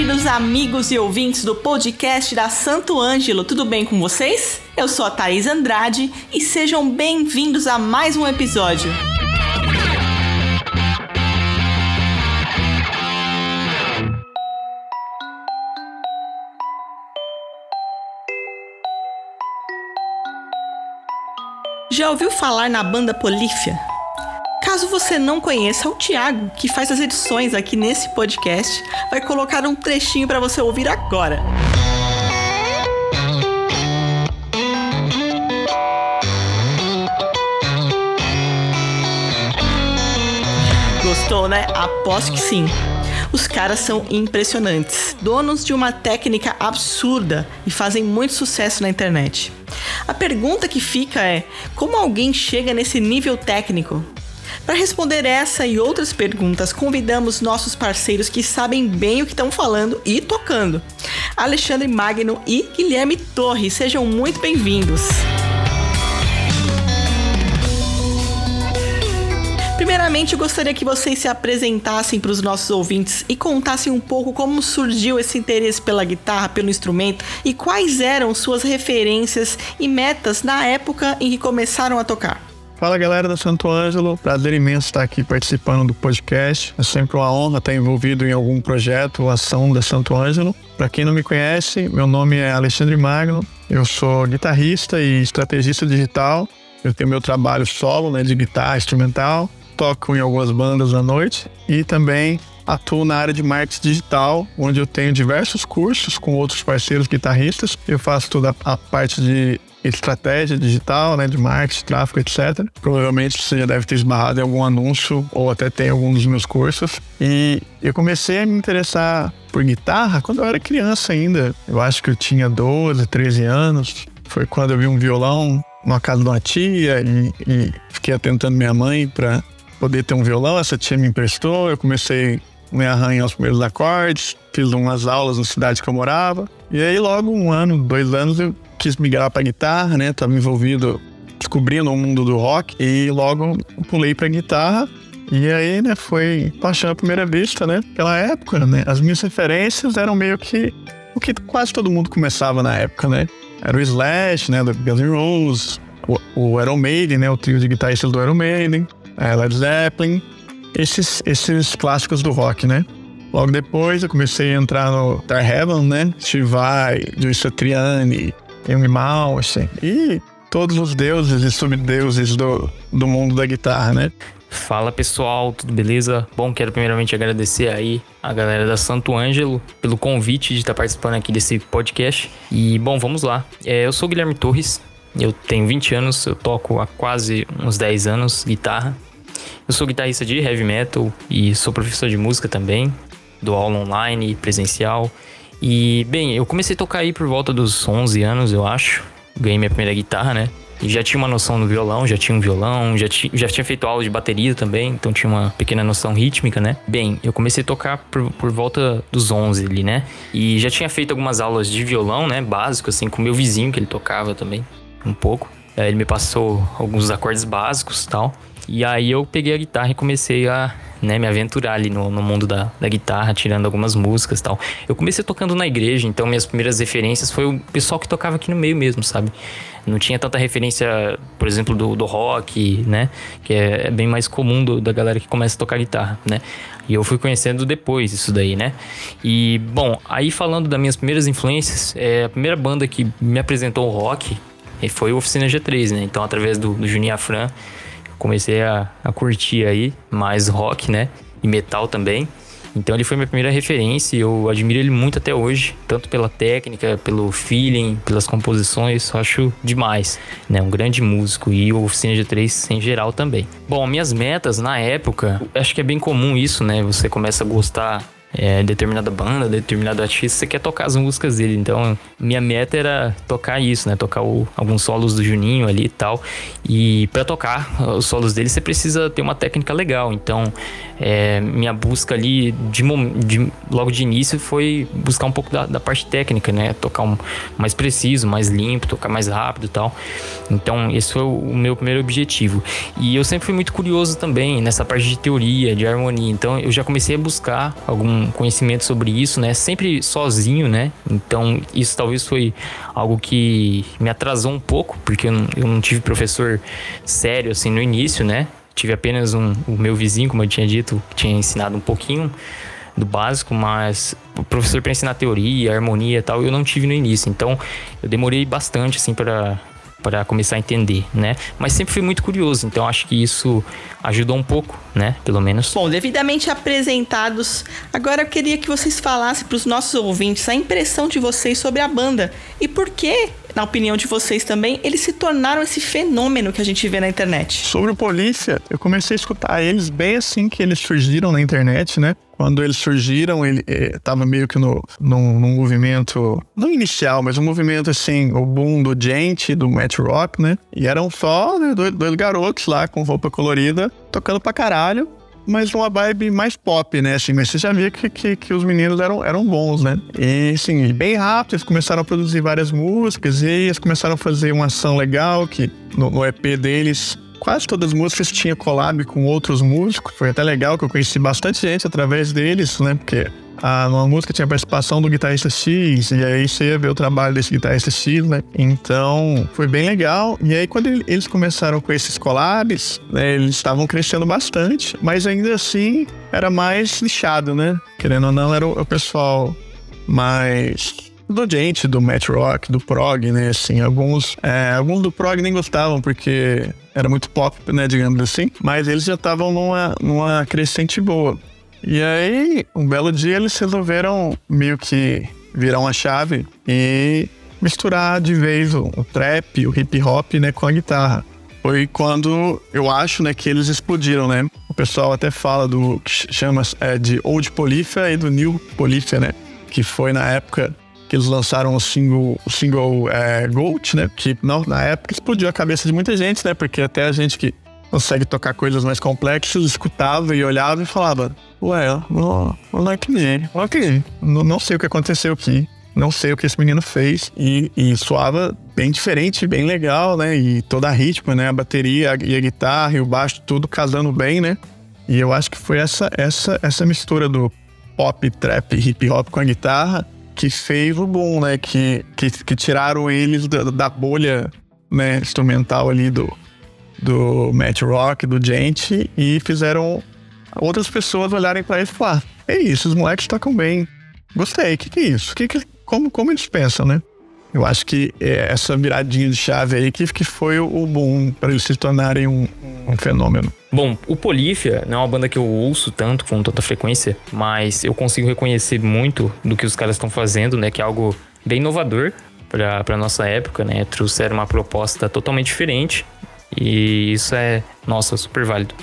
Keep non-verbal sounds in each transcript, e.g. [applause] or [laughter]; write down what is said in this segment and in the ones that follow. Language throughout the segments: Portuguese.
queridos amigos e ouvintes do podcast da Santo Ângelo, tudo bem com vocês? Eu sou a Thaís Andrade e sejam bem-vindos a mais um episódio. Já ouviu falar na banda Polífia? Caso você não conheça, o Thiago, que faz as edições aqui nesse podcast, vai colocar um trechinho para você ouvir agora. Gostou, né? Aposto que sim. Os caras são impressionantes, donos de uma técnica absurda e fazem muito sucesso na internet. A pergunta que fica é: como alguém chega nesse nível técnico? Para responder essa e outras perguntas, convidamos nossos parceiros que sabem bem o que estão falando e tocando. Alexandre Magno e Guilherme Torres, sejam muito bem-vindos. Primeiramente, eu gostaria que vocês se apresentassem para os nossos ouvintes e contassem um pouco como surgiu esse interesse pela guitarra, pelo instrumento e quais eram suas referências e metas na época em que começaram a tocar. Fala galera da Santo Ângelo, prazer imenso estar aqui participando do podcast. É sempre uma honra estar envolvido em algum projeto ou ação da Santo Ângelo. Para quem não me conhece, meu nome é Alexandre Magno, eu sou guitarrista e estrategista digital. Eu tenho meu trabalho solo né, de guitarra instrumental toco em algumas bandas à noite e também atuo na área de marketing digital, onde eu tenho diversos cursos com outros parceiros guitarristas. Eu faço toda a parte de estratégia digital, né, de marketing, tráfego, etc. Provavelmente você já deve ter esbarrado em algum anúncio ou até tem algum dos meus cursos. E eu comecei a me interessar por guitarra quando eu era criança ainda. Eu acho que eu tinha 12, 13 anos. Foi quando eu vi um violão numa casa de uma tia e, e fiquei atentando minha mãe para poder ter um violão, essa tia me emprestou, eu comecei me arranhar os primeiros acordes, fiz umas aulas na cidade que eu morava. E aí, logo um ano, dois anos, eu quis migrar para guitarra, né? Tava envolvido, descobrindo o mundo do rock. E logo pulei para guitarra. E aí, né, foi paixão à primeira vista, né? Pela época, né? As minhas referências eram meio que o que quase todo mundo começava na época, né? Era o Slash, né, do Guns N' Roses, o, o Iron Maiden, né, o trio de guitarristas do Iron Maiden, Led Zeppelin, esses, esses clássicos do rock, né? Logo depois eu comecei a entrar no Tar Heaven, né? Steve Vai, Joe Satriani, Amy Mouse e todos os deuses e subdeuses do, do mundo da guitarra, né? Fala pessoal, tudo beleza? Bom, quero primeiramente agradecer aí a galera da Santo Ângelo pelo convite de estar participando aqui desse podcast. E bom, vamos lá. É, eu sou o Guilherme Torres, eu tenho 20 anos, eu toco há quase uns 10 anos guitarra. Eu sou guitarrista de heavy metal e sou professor de música também, dou aula online, presencial. E, bem, eu comecei a tocar aí por volta dos 11 anos, eu acho. Ganhei minha primeira guitarra, né? E já tinha uma noção no violão, já tinha um violão, já, ti, já tinha feito aula de bateria também, então tinha uma pequena noção rítmica, né? Bem, eu comecei a tocar por, por volta dos 11 ali, né? E já tinha feito algumas aulas de violão, né? Básico, assim, com meu vizinho, que ele tocava também, um pouco. Ele me passou alguns acordes básicos tal. E aí eu peguei a guitarra e comecei a né, me aventurar ali no, no mundo da, da, guitarra, tirando algumas músicas tal. Eu comecei tocando na igreja, então minhas primeiras referências foi o pessoal que tocava aqui no meio mesmo, sabe? Não tinha tanta referência, por exemplo, do, do rock, né? Que é, é bem mais comum do, da galera que começa a tocar guitarra, né? E eu fui conhecendo depois isso daí, né? E, bom, aí falando das minhas primeiras influências, é, a primeira banda que me apresentou o rock foi o Oficina G3, né? Então, através do, do Juninho Afran, comecei a, a curtir aí mais rock, né? E metal também. Então ele foi minha primeira referência e eu admiro ele muito até hoje, tanto pela técnica, pelo feeling, pelas composições, acho demais, né? Um grande músico e o Oficina G3 em geral também. Bom, minhas metas na época, acho que é bem comum isso, né? Você começa a gostar é, determinada banda, determinado artista, você quer tocar as músicas dele. Então, minha meta era tocar isso, né? Tocar o, alguns solos do Juninho ali e tal. E para tocar os solos dele, você precisa ter uma técnica legal. Então, é, minha busca ali, de, de, logo de início, foi buscar um pouco da, da parte técnica, né? Tocar um, mais preciso, mais limpo, tocar mais rápido e tal. Então, esse foi o, meu primeiro objetivo. E eu sempre fui muito curioso também nessa parte de teoria, de harmonia. Então, eu já comecei a buscar algum conhecimento sobre isso, né? Sempre sozinho, né? Então isso talvez foi algo que me atrasou um pouco, porque eu não, eu não tive professor sério assim no início, né? Tive apenas um, o meu vizinho, como eu tinha dito, que tinha ensinado um pouquinho do básico, mas o professor para ensinar teoria, harmonia e tal, eu não tive no início. Então, eu demorei bastante assim para para começar a entender, né? Mas sempre fui muito curioso, então acho que isso ajudou um pouco, né? Pelo menos. Bom, devidamente apresentados, agora eu queria que vocês falassem para os nossos ouvintes a impressão de vocês sobre a banda e por que, na opinião de vocês também, eles se tornaram esse fenômeno que a gente vê na internet. Sobre o Polícia, eu comecei a escutar eles bem assim que eles surgiram na internet, né? quando eles surgiram, ele estava eh, meio que no, num, num, movimento, não inicial, mas um movimento assim, o boom do gente, do Matt Rock, né? E eram só né, dois, dois garotos lá com roupa colorida, tocando pra caralho mas uma vibe mais pop, né? Assim, mas você já via que, que, que, os meninos eram, eram bons, né? E, assim, bem rápido, eles começaram a produzir várias músicas e eles começaram a fazer uma ação legal que no, no EP deles quase todas as músicas tinha collab com outros músicos. Foi até legal que eu conheci bastante gente através deles, né? Porque a, numa música tinha participação do guitarrista X, e aí você ia ver o trabalho desse guitarrista X, né? Então, foi bem legal. E aí, quando eles começaram com esses collabs, né, eles estavam crescendo bastante, mas ainda assim era mais lixado, né? Querendo ou não, era o, o pessoal mais do gente, do Matt Rock, do prog, né? Assim, alguns, é, alguns do prog nem gostavam porque era muito pop, né? Digamos assim. Mas eles já estavam numa, numa crescente boa. E aí, um belo dia, eles resolveram meio que virar uma chave e misturar de vez o, o trap, o hip hop, né, com a guitarra. Foi quando eu acho, né, que eles explodiram, né? O pessoal até fala do que chama é, de Old Polífia e do New Polífia, né? Que foi na época que eles lançaram o single, o single é, Gold, né? Que não, na época explodiu a cabeça de muita gente, né? Porque até a gente que consegue tocar coisas mais complexas escutava e olhava e falava: Ué, não, não que nem, ok, não, não sei o que aconteceu aqui. Não sei o que esse menino fez e, e soava bem diferente, bem legal, né? E toda a ritmo, né? A bateria e a guitarra e o baixo, tudo casando bem, né? E eu acho que foi essa, essa, essa mistura do pop, trap, hip hop com a guitarra que fez o boom, né? Que, que, que tiraram eles da, da, bolha né, instrumental ali do, do Matt Rock, do Gente, e fizeram outras pessoas olharem para eles e falar: é isso, os moleques tocam bem. Gostei, o que, que é isso? Que que, como, como eles pensam, né? Eu acho que é essa viradinha de chave aí que, que foi o boom para eles se tornarem um, um fenômeno. Bom, o Polífia não é uma banda que eu ouço tanto, com tanta frequência, mas eu consigo reconhecer muito do que os caras estão fazendo, né? Que é algo bem inovador para nossa época, né? Trouxeram uma proposta totalmente diferente e isso é, nossa, super válido.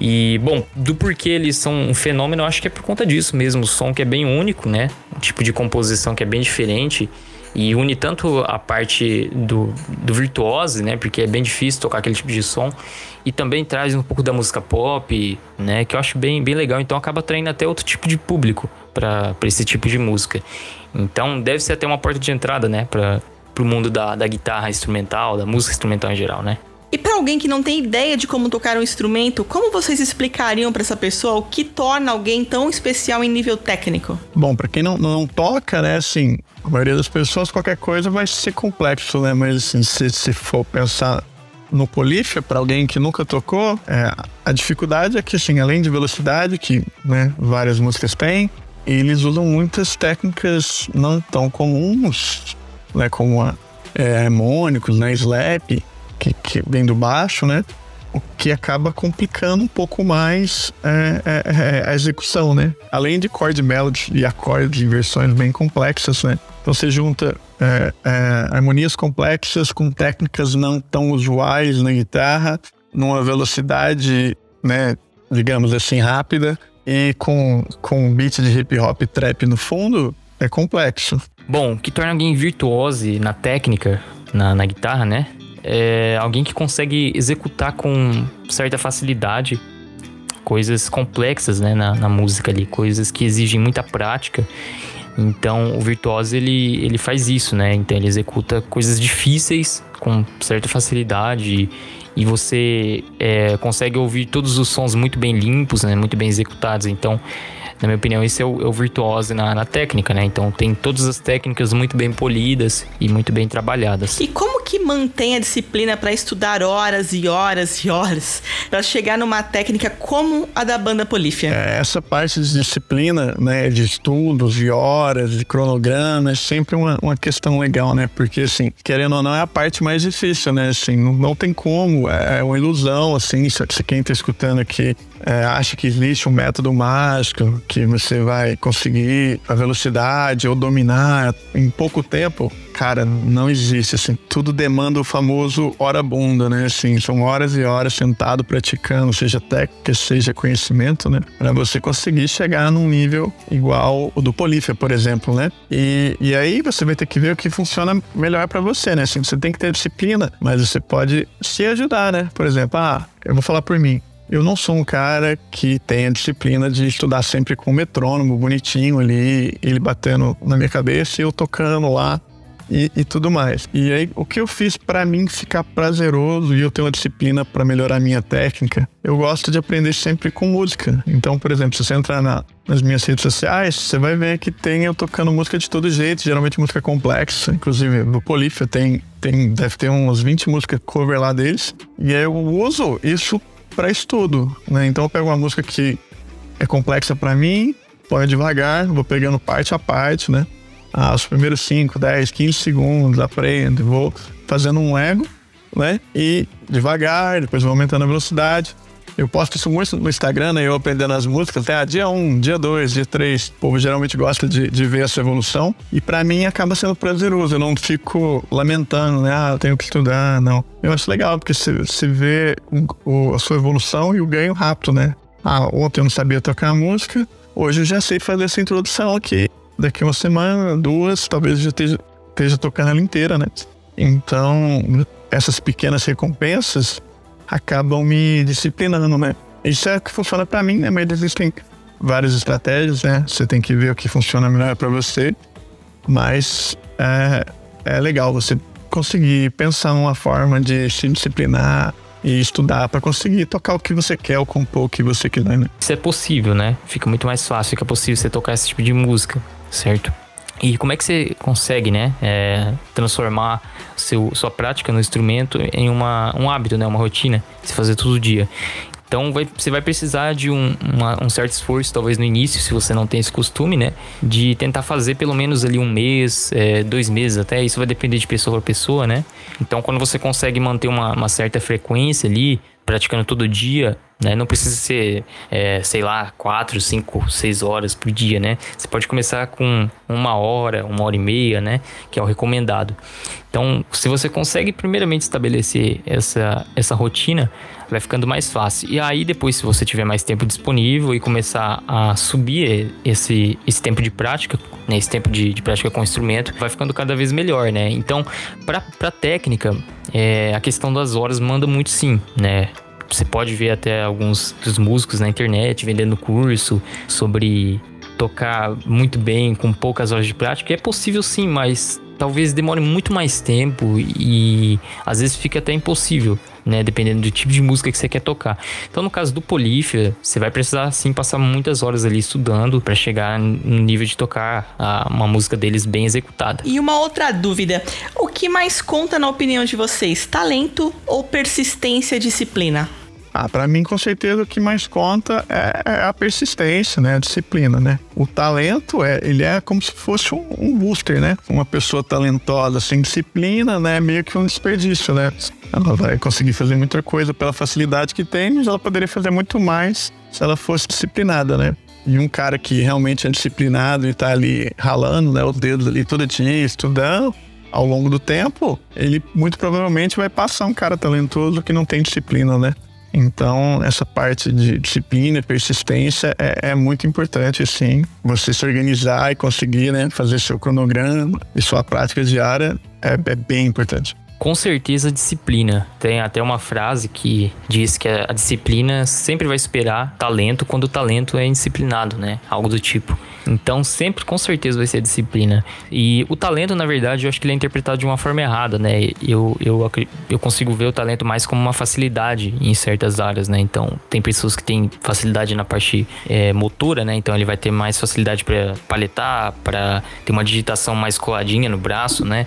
E, bom, do porquê eles são um fenômeno, eu acho que é por conta disso mesmo. O som que é bem único, né? Um tipo de composição que é bem diferente e une tanto a parte do, do virtuose, né? Porque é bem difícil tocar aquele tipo de som. E também traz um pouco da música pop, né? Que eu acho bem, bem legal. Então acaba atraindo até outro tipo de público para esse tipo de música. Então deve ser até uma porta de entrada, né? Para o mundo da, da guitarra instrumental, da música instrumental em geral, né? E para alguém que não tem ideia de como tocar um instrumento, como vocês explicariam para essa pessoa o que torna alguém tão especial em nível técnico? Bom, para quem não, não toca, né, assim, a maioria das pessoas, qualquer coisa vai ser complexo, né? Mas assim, se, se for pensar no Polífia, para alguém que nunca tocou, é, a dificuldade é que, assim, além de velocidade, que né, várias músicas têm, eles usam muitas técnicas não tão comuns, né, como a, é, harmônicos, né, slap, que, que vem do baixo, né? O que acaba complicando um pouco mais é, é, é, a execução, né? Além de chord melody e acordes em versões bem complexas, né? Então você junta é, é, harmonias complexas com técnicas não tão usuais na guitarra, numa velocidade, né, digamos assim, rápida, e com, com um beat de hip hop trap no fundo, é complexo. Bom, o que torna alguém virtuose na técnica, na, na guitarra, né? É alguém que consegue executar com certa facilidade coisas complexas né, na, na música ali, coisas que exigem muita prática. Então o virtuoso ele, ele faz isso, né? Então ele executa coisas difíceis com certa facilidade e você é, consegue ouvir todos os sons muito bem limpos, né? Muito bem executados. Então Na minha opinião, isso é o, é o virtuose na, na técnica, né? Então tem todas as técnicas muito bem polidas e muito bem trabalhadas. E como que mantém a disciplina para estudar horas e horas e horas para chegar numa técnica como a da banda Polífia? É, essa parte de disciplina, né, de estudos, de horas, de cronograma, é sempre uma, uma questão legal, né? Porque, assim, querendo ou não, é a parte mais difícil, né? Assim, não, não tem como, é uma ilusão, assim, se, se quem está escutando aqui é, acha que existe um método mágico, que você vai conseguir a velocidade ou dominar em pouco tempo, cara, não existe, assim, tudo demanda o famoso hora bunda, né, assim, são horas e horas sentado praticando, seja técnica, seja conhecimento, né, para você conseguir chegar num nível igual o do Polífia, por exemplo, né, e, e aí você vai ter que ver o que funciona melhor para você, né, assim, você tem que ter disciplina, mas você pode se ajudar, né, por exemplo, ah, eu vou falar por mim, eu não sou um cara que tem a disciplina de estudar sempre com o metrônomo bonitinho ali, ele batendo na minha cabeça e eu tocando lá e, e tudo mais. E aí, o que eu fiz para mim ficar prazeroso e eu ter uma disciplina para melhorar a minha técnica, eu gosto de aprender sempre com música. Então, por exemplo, se você entrar na, nas minhas redes sociais, você vai ver que tem eu tocando música de todo jeito, geralmente música complexa. Inclusive, no Polífia tem, tem, deve ter uns 20 músicas cover lá deles. E aí eu uso isso para estudo, né? Então eu pego uma música que é complexa para mim, ponho devagar, vou pegando parte a parte, né? Ah, os primeiros 5, 10, 15 segundos, aprendo, vou fazendo um ego, né? E devagar, depois vou aumentando a velocidade. Eu posto isso muito no Instagram, né? Eu aprendendo as músicas, até ah, dia 1, um, dia 2, dia 3. O povo geralmente gosta de, de ver essa evolução. E para mim acaba sendo prazeroso. Eu não fico lamentando, né? Ah, eu tenho que estudar, não. Eu acho legal, porque você vê o, a sua evolução e o ganho rápido, né? Ah, ontem eu não sabia tocar música, hoje eu já sei fazer essa introdução aqui. Daqui uma semana, duas, talvez já esteja, esteja tocando ela inteira, né? Então, essas pequenas recompensas acabam me disciplinando, né? Isso é o que funciona para mim, né? Mas existem várias estratégias, né? Você tem que ver o que funciona melhor para você. Mas é, é legal você conseguir pensar uma forma de se disciplinar e estudar para conseguir tocar o que você quer ou compor o que você quiser, né? Isso é possível, né? Fica muito mais fácil, fica possível você tocar esse tipo de música, certo? E como é que você consegue, né, é, transformar seu, sua prática no instrumento em uma, um hábito, né, uma rotina, se fazer todo dia? Então vai, você vai precisar de um, uma, um, certo esforço, talvez no início, se você não tem esse costume, né? De tentar fazer pelo menos ali um mês, é, dois meses até. Isso vai depender de pessoa para pessoa, né? Então quando você consegue manter uma, uma certa frequência ali, praticando todo dia, né? Não precisa ser, é, sei lá, quatro, cinco, seis horas por dia, né? Você pode começar com uma hora, uma hora e meia, né? Que é o recomendado. Então, se você consegue primeiramente estabelecer essa, essa rotina, vai ficando mais fácil. E aí, depois, se você tiver mais tempo disponível e começar a subir esse, esse tempo de prática, né? Esse tempo de, de prática com o instrumento, vai ficando cada vez melhor, né? Então, para técnica, é, a questão das horas manda muito sim, né? Você pode ver até alguns dos músicos na internet vendendo curso sobre tocar muito bem com poucas horas de prática. É possível sim, mas talvez demore muito mais tempo e às vezes fica até impossível, né? Dependendo do tipo de música que você quer tocar. Então, no caso do Polífia, você vai precisar sim passar muitas horas ali estudando para chegar no nível de tocar a, uma música deles bem executada. E uma outra dúvida: o que mais conta na opinião de vocês? Talento ou persistência e disciplina? Ah, para mim, com certeza, o que mais conta é, é, a persistência, né? A disciplina, né? O talento, é, ele é como se fosse um, um booster, né? Uma pessoa talentosa sem disciplina, né? Meio que um desperdício, né? Ela vai conseguir fazer muita coisa pela facilidade que tem, mas ela poderia fazer muito mais se ela fosse disciplinada, né? E um cara que realmente é disciplinado e tá ali ralando, né? Os dedos ali todo dia, estudando, ao longo do tempo, ele muito provavelmente vai passar um cara talentoso que não tem disciplina, né? Então, essa parte de disciplina persistência é, é, muito importante, sim. Você se organizar e conseguir né, fazer seu cronograma e sua prática diária é, é bem importante. Com certeza disciplina. Tem até uma frase que diz que a disciplina sempre vai esperar talento quando o talento é indisciplinado, né? Algo do tipo. Então, sempre com certeza vai ser disciplina. E o talento, na verdade, eu acho que ele é interpretado de uma forma errada, né? Eu, eu, eu consigo ver o talento mais como uma facilidade em certas áreas, né? Então, tem pessoas que têm facilidade na parte é, motora, né? Então, ele vai ter mais facilidade para paletar, para ter uma digitação mais coladinha no braço, né?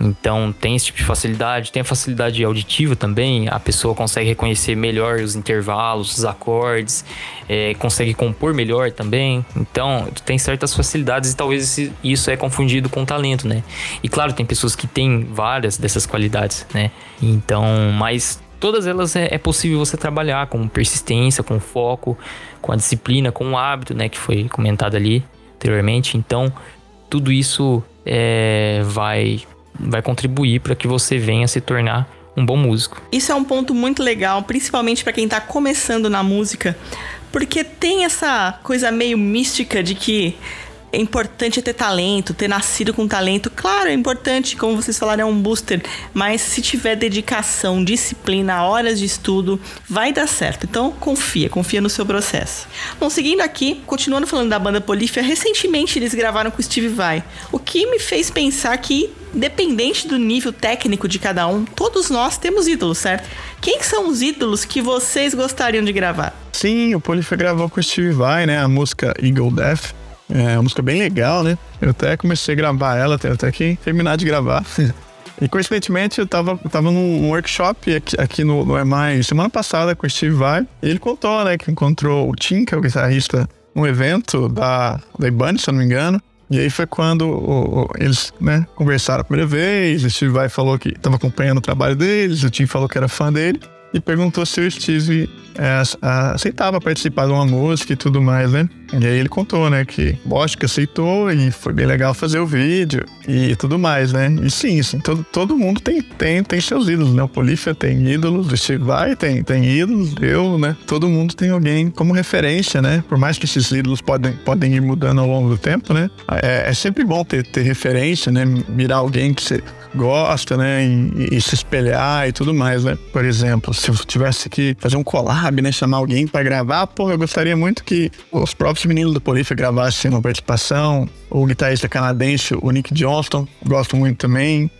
Então tem esse tipo de facilidade, tem a facilidade auditiva também, a pessoa consegue reconhecer melhor os intervalos, os acordes, é, consegue compor melhor também. Então tem certas facilidades e talvez isso é confundido com talento, né? E claro, tem pessoas que têm várias dessas qualidades, né? Então, mas todas elas é, é possível você trabalhar com persistência, com foco, com a disciplina, com o hábito, né? Que foi comentado ali anteriormente. Então tudo isso é, vai vai contribuir para que você venha se tornar um bom músico. Isso é um ponto muito legal, principalmente para quem está começando na música, porque tem essa coisa meio mística de que é importante ter talento, ter nascido com talento. Claro, é importante, como vocês falaram, é um booster, mas se tiver dedicação, disciplina, horas de estudo, vai dar certo. Então, confia, confia no seu processo. Bom, seguindo aqui, continuando falando da banda Polífia, recentemente eles gravaram com o Steve Vai, o que me fez pensar que Independente do nível técnico de cada um, todos nós temos ídolos, certo? Quem são os ídolos que vocês gostariam de gravar? Sim, o Polifia gravou com o Steve Vai, né? A música Eagle Death. É uma música bem legal, né? Eu até comecei a gravar ela, tenho até que terminar de gravar. [laughs] E coincidentemente eu tava, eu tava num workshop aqui, aqui no, no EMAI semana passada com o Steve Vai. E ele contou, né, que encontrou o Tim, que é o guitarrista, num evento da, da Ibanez, se eu não me engano. E aí foi quando o, o, eles né, conversaram a primeira vez, o Steve Vai falou que estava acompanhando o trabalho deles, o Tim falou que era fã dele e perguntou se o Steve é, aceitava participar de uma música e tudo mais, né? E aí ele contou, né, que lógico que aceitou e foi bem legal fazer o vídeo e tudo mais, né? E sim, sim todo, todo mundo tem, tem, tem seus ídolos, né? O Polífia tem ídolos, o Steve Vai tem, tem ídolos, eu, né? Todo mundo tem alguém como referência, né? Por mais que esses ídolos podem, podem ir mudando ao longo do tempo, né? É, é sempre bom ter, ter referência, né? Mirar alguém que você gosta, né? E, e, se espelhar e tudo mais, né? Por exemplo, se eu tivesse que fazer um collab, né? Chamar alguém para gravar, pô, eu gostaria muito que os próprios meninos do Polífia gravassem uma participação. O guitarrista canadense, o Nick Johnston, gosto muito também.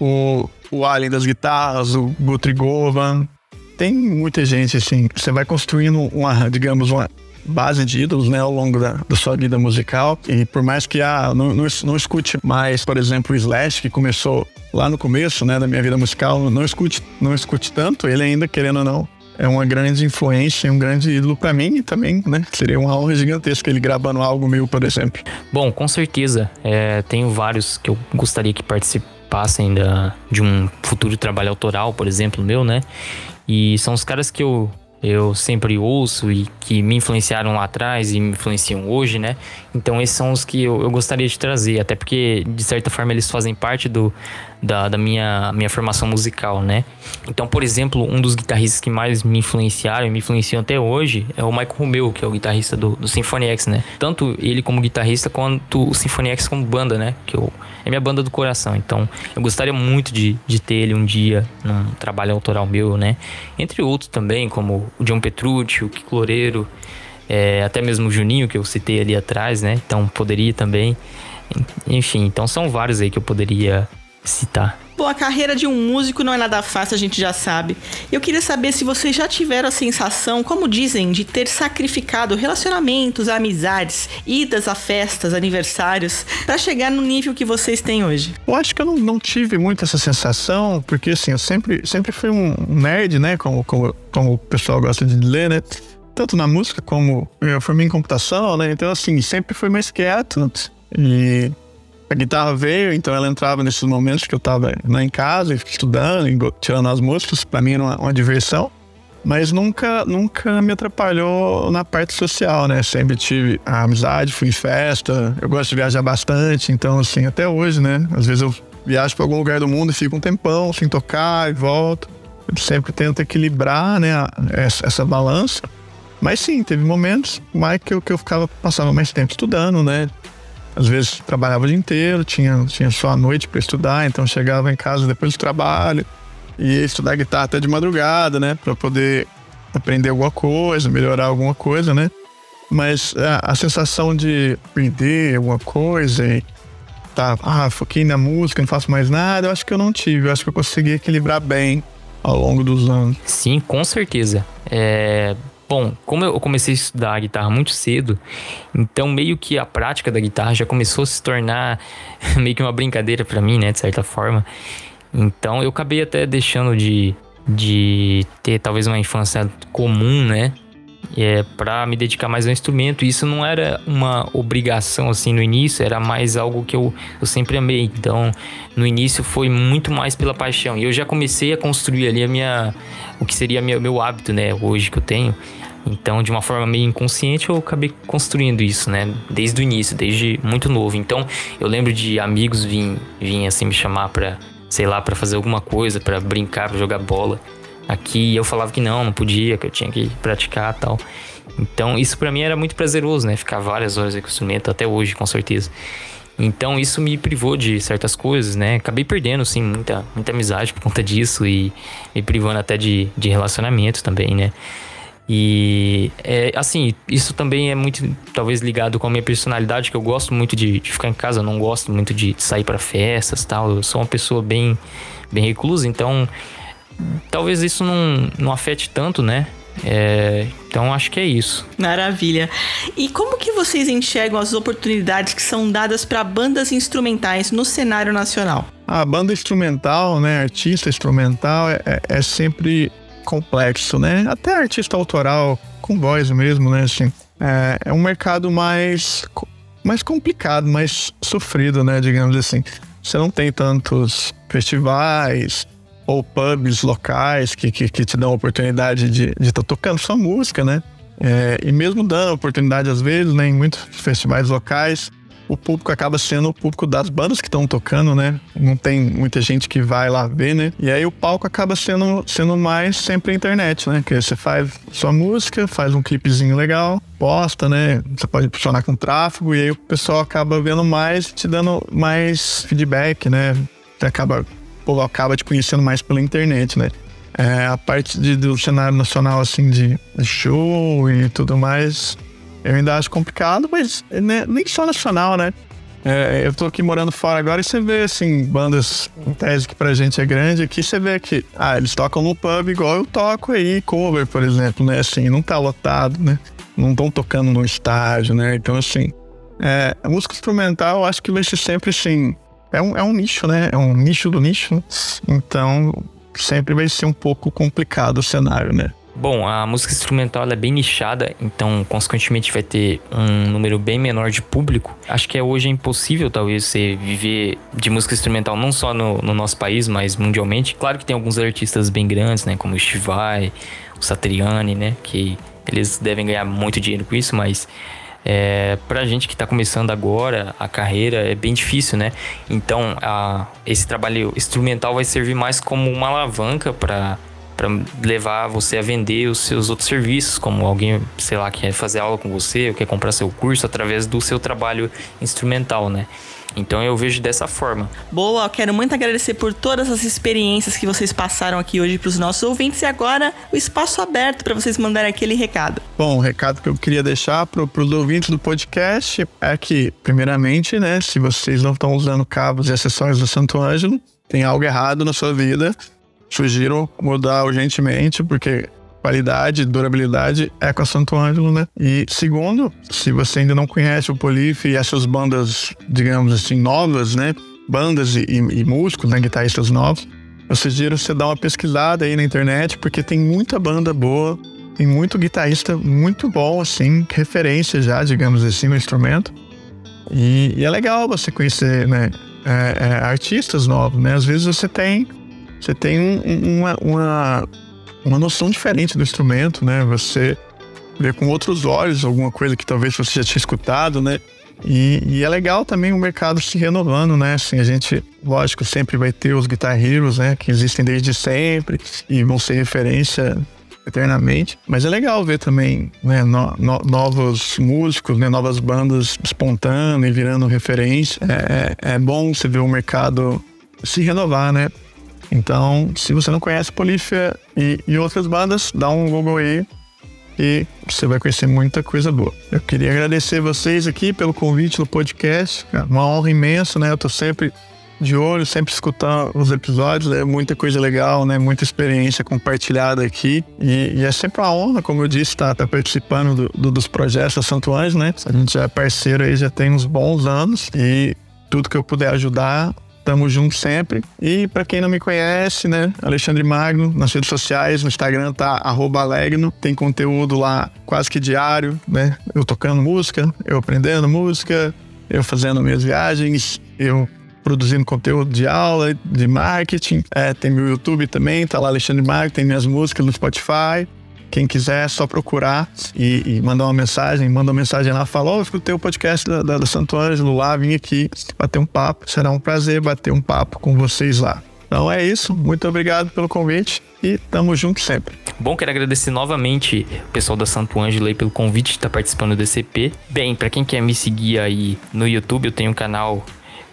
O, o Alien das guitarras, o Guthrie Govan. Tem muita gente, assim. Você vai construindo uma, digamos, uma base de ídolos, né, ao longo da, da sua vida musical. E por mais que ah, não, não, não escute mais, por exemplo, o Slash, que começou lá no começo, né, da minha vida musical, não escute, não escute tanto, ele ainda, querendo ou não, é uma grande influência, um grande ídolo para mim e também, né? Seria uma honra gigantesca ele gravando algo meu, por exemplo. Bom, com certeza. É, tenho vários que eu gostaria que participassem da, de um futuro trabalho autoral, por exemplo, meu, né? E são os caras que eu eu sempre ouço e que me influenciaram lá atrás e me influenciam hoje, né? Então esses são os que eu, eu gostaria de trazer, até porque de certa forma eles fazem parte do, da, da, minha, minha formação musical, né? Então, por exemplo, um dos guitarristas que mais me influenciaram e me influenciam até hoje é o Michael Romeo, que é o guitarrista do, do Symphony X, né? Tanto ele como guitarrista, quanto o Symphony X como banda, né? Que eu, é minha banda do coração. Então, eu gostaria muito de, de ter ele um dia num trabalho autoral meu, né? Entre outros também, como o John Petrucci, o Kiko Loureiro, é, até mesmo o Juninho, que eu citei ali atrás, né? Então, poderia também. Enfim, então são vários aí que eu poderia citar. Bom, a carreira de um músico não é nada fácil, a gente já sabe. Eu queria saber se vocês já tiveram a sensação, como dizem, de ter sacrificado relacionamentos, amizades, idas a festas, aniversários, para chegar no nível que vocês têm hoje. Eu acho que eu não, não, tive muito essa sensação, porque assim, eu sempre, sempre fui um nerd, né? Como, como, como o pessoal gosta de ler, né? Tanto na música como eu formei em computação, né? Então, assim, sempre fui mais quieto. E a guitarra veio, então ela entrava nesses momentos que eu tava lá em casa, estudando, tirando as músicas, para mim era uma, uma, diversão. Mas nunca, nunca me atrapalhou na parte social, né? Sempre tive a amizade, fui em festa, eu gosto de viajar bastante, então assim, até hoje, né? Às vezes eu viajo para algum lugar do mundo e fico um tempão sem tocar e volto. Eu sempre tento equilibrar, né, essa, essa balança. Mas sim, teve momentos mais que eu, que eu ficava, passava mais tempo estudando, né? Às vezes trabalhava o dia inteiro, tinha, tinha só a noite para estudar, então chegava em casa depois do trabalho e ia estudar guitarra até de madrugada, né, para poder aprender alguma coisa, melhorar alguma coisa, né? Mas a, a sensação de perder alguma coisa e tá, ah, foquei na música, não faço mais nada, eu acho que eu não tive, eu acho que eu consegui equilibrar bem ao longo dos anos. Sim, com certeza. É, Bom, como eu comecei a estudar a guitarra muito cedo, então meio que a prática da guitarra já começou a se tornar [laughs] meio que uma brincadeira para mim, né, de certa forma. Então eu acabei até deixando de, de ter talvez uma infância comum, né, é, para me dedicar mais ao instrumento. Isso não era uma obrigação assim no início, era mais algo que eu, eu sempre amei. Então, no início foi muito mais pela paixão. E eu já comecei a construir ali a minha o que seria meu, meu hábito, né, hoje que eu tenho. Então, de uma forma meio inconsciente, eu acabei construindo isso, né? Desde o início, desde muito novo. Então, eu lembro de amigos virem, virem assim me chamar para, sei lá, para fazer alguma coisa, para brincar, para jogar bola aqui eu falava que não, não podia, que eu tinha que praticar tal. Então isso para mim era muito prazeroso, né? Ficar várias horas com o instrumento, até hoje, com certeza. Então isso me privou de certas coisas, né? Acabei perdendo, sim, muita, muita amizade por conta disso e me privando até de, de relacionamento também, né? E é, assim, isso também é muito talvez ligado com a minha personalidade, que eu gosto muito de, de ficar em casa, não gosto muito de sair para festas tal. Eu sou uma pessoa bem, bem reclusa, então talvez isso não, não afete tanto, né? É, então acho que é isso. Maravilha. E como que vocês enxergam as oportunidades que são dadas para bandas instrumentais no cenário nacional? A banda instrumental, né, artista instrumental é, é, é sempre complexo, né? Até artista autoral com voz mesmo, né? Assim, é, é um mercado mais mais complicado, mais sofrido, né? Digamos assim. Você não tem tantos festivais, ou pubs locais que, que, que te dão a oportunidade de estar tá tocando sua música, né? É, e mesmo dando oportunidade às vezes, né, em muitos festivais locais, o público acaba sendo o público das bandas que estão tocando, né? Não tem muita gente que vai lá ver, né? E aí o palco acaba sendo, sendo mais sempre a internet, né? Que você faz sua música, faz um clipezinho legal, posta, né? Você pode funcionar com tráfego e aí o pessoal acaba vendo mais, te dando mais feedback, né? Você acaba povo acaba te conhecendo mais pela internet, né? É, a parte de, do cenário nacional, assim, de show e tudo mais, eu ainda acho complicado, mas né, nem só nacional, né? É, eu tô aqui morando fora agora e você vê, assim, bandas em tese que pra gente é grande, aqui você vê que, ah, eles tocam no pub igual eu toco aí, cover, por exemplo, né? Assim, não tá lotado, né? Não estão tocando no estádio, né? Então, assim, é, música instrumental eu acho que vai ser sempre, assim, é um, é um nicho, né? É um nicho do nicho. Então, sempre vai ser um pouco complicado o cenário, né? Bom, a música instrumental é bem nichada, então consequentemente vai ter um número bem menor de público. Acho que é hoje é impossível talvez você viver de música instrumental não só no, no nosso país, mas mundialmente. Claro que tem alguns artistas bem grandes, né, como o Steve Vai, o Satriani, né, que eles devem ganhar muito dinheiro com isso, mas é, pra gente que está começando agora a carreira é bem difícil, né? Então, a, esse trabalho instrumental vai servir mais como uma alavanca para para levar você a vender os seus outros serviços, como alguém, sei lá, quer fazer aula com você, ou quer comprar seu curso através do seu trabalho instrumental, né? Então eu vejo dessa forma. Boa, quero muito agradecer por todas as experiências que vocês passaram aqui hoje para os nossos ouvintes e agora o espaço aberto para vocês mandarem aquele recado. Bom, o recado que eu queria deixar para os ouvintes do podcast é que, primeiramente, né, se vocês não estão usando cabos e acessórios do Santo Ângelo, tem algo errado na sua vida. Sugiro mudar urgentemente, porque qualidade, durabilidade é com a Santo Ângelo, né? E segundo, se você ainda não conhece o Polif e essas bandas, digamos assim, novas, né? Bandas e, e, e músicos, né? Guitarristas novos, eu sugiro você dar uma pesquisada aí na internet, porque tem muita banda boa, tem muito guitarrista muito bom, assim, referência já, digamos assim, no instrumento. E, e é legal você conhecer, né? É, é, artistas novos, né? Às vezes você tem, você tem um, uma, uma uma noção diferente do instrumento, né? Você vê com outros olhos alguma coisa que talvez você já tinha escutado, né? E, e, é legal também o mercado se renovando, né? Assim, a gente, lógico, sempre vai ter os Guitar Heroes, né? Que existem desde sempre e vão ser referência eternamente. Mas é legal ver também né, no, no, novos músicos, né, novas bandas espontâneas e virando referência. É, é, é bom você ver o mercado se renovar, né? Então, se você não conhece Polífia e, e outras bandas, dá um Google aí e você vai conhecer muita coisa boa. Eu queria agradecer vocês aqui pelo convite no podcast. Uma honra imensa, né? Eu tô sempre de olho, sempre escutando os episódios, é muita coisa legal, né? Muita experiência compartilhada aqui. E, e é sempre uma honra, como eu disse, estar tá, tá participando do, do, dos projetos da Santo Anjo, né? A gente já é parceiro aí, já tem uns bons anos. E tudo que eu puder ajudar, Tamo junto sempre. E para quem não me conhece, né, Alexandre Magno, nas redes sociais, no Instagram tá @alegno, tem conteúdo lá quase que diário, né? Eu tocando música, eu aprendendo música, eu fazendo minhas viagens, eu produzindo conteúdo de aula, de marketing. É, tem meu YouTube também, tá lá Alexandre Magno, tem minhas músicas no Spotify. Quem quiser é só procurar e, e, mandar uma mensagem, manda uma mensagem lá, fala, ó, oh, eu escutei o podcast da, da, da Santo Ângelo lá, vim aqui bater um papo. Será um prazer bater um papo com vocês lá. Então é isso, muito obrigado pelo convite e tamo junto sempre. Bom, quero agradecer novamente o pessoal da Santo Ângelo aí pelo convite de estar participando desse EP. Bem, para quem quer me seguir aí no YouTube, eu tenho um canal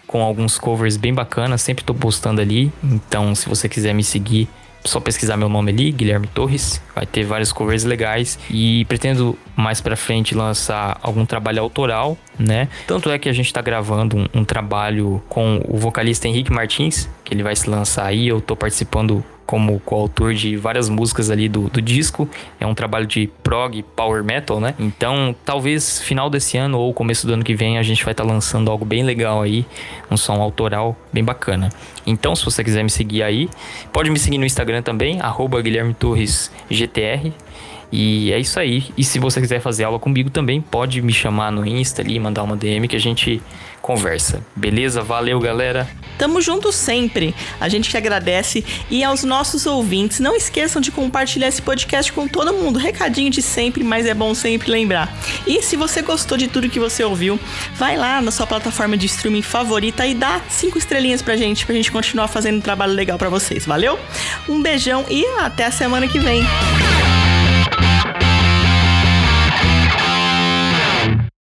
com alguns covers bem bacanas, sempre tô postando ali. Então, se você quiser me seguir, só pesquisar meu nome ali, Guilherme Torres, vai ter vários covers legais. E pretendo mais para frente lançar algum trabalho autoral, né? Tanto é que a gente tá gravando um, um, trabalho com o vocalista Henrique Martins, que ele vai se lançar aí, eu tô participando como coautor de várias músicas ali do, do disco. É um trabalho de prog power metal, né? Então, talvez final desse ano ou começo do ano que vem a gente vai estar tá lançando algo bem legal aí, um som autoral bem bacana. Então, se você quiser me seguir aí, pode me seguir no Instagram também, arroba Guilherme Torres GTR. E é isso aí. E se você quiser fazer aula comigo também, pode me chamar no Insta ali, mandar uma DM que a gente conversa. Beleza? Valeu, galera. Tamo junto sempre. A gente que agradece e aos nossos ouvintes, não esqueçam de compartilhar esse podcast com todo mundo. Recadinho de sempre, mas é bom sempre lembrar. E se você gostou de tudo que você ouviu, vai lá na sua plataforma de streaming favorita e dá cinco estrelinhas pra gente, pra gente continuar fazendo um trabalho legal para vocês. Valeu? Um beijão e até a semana que vem.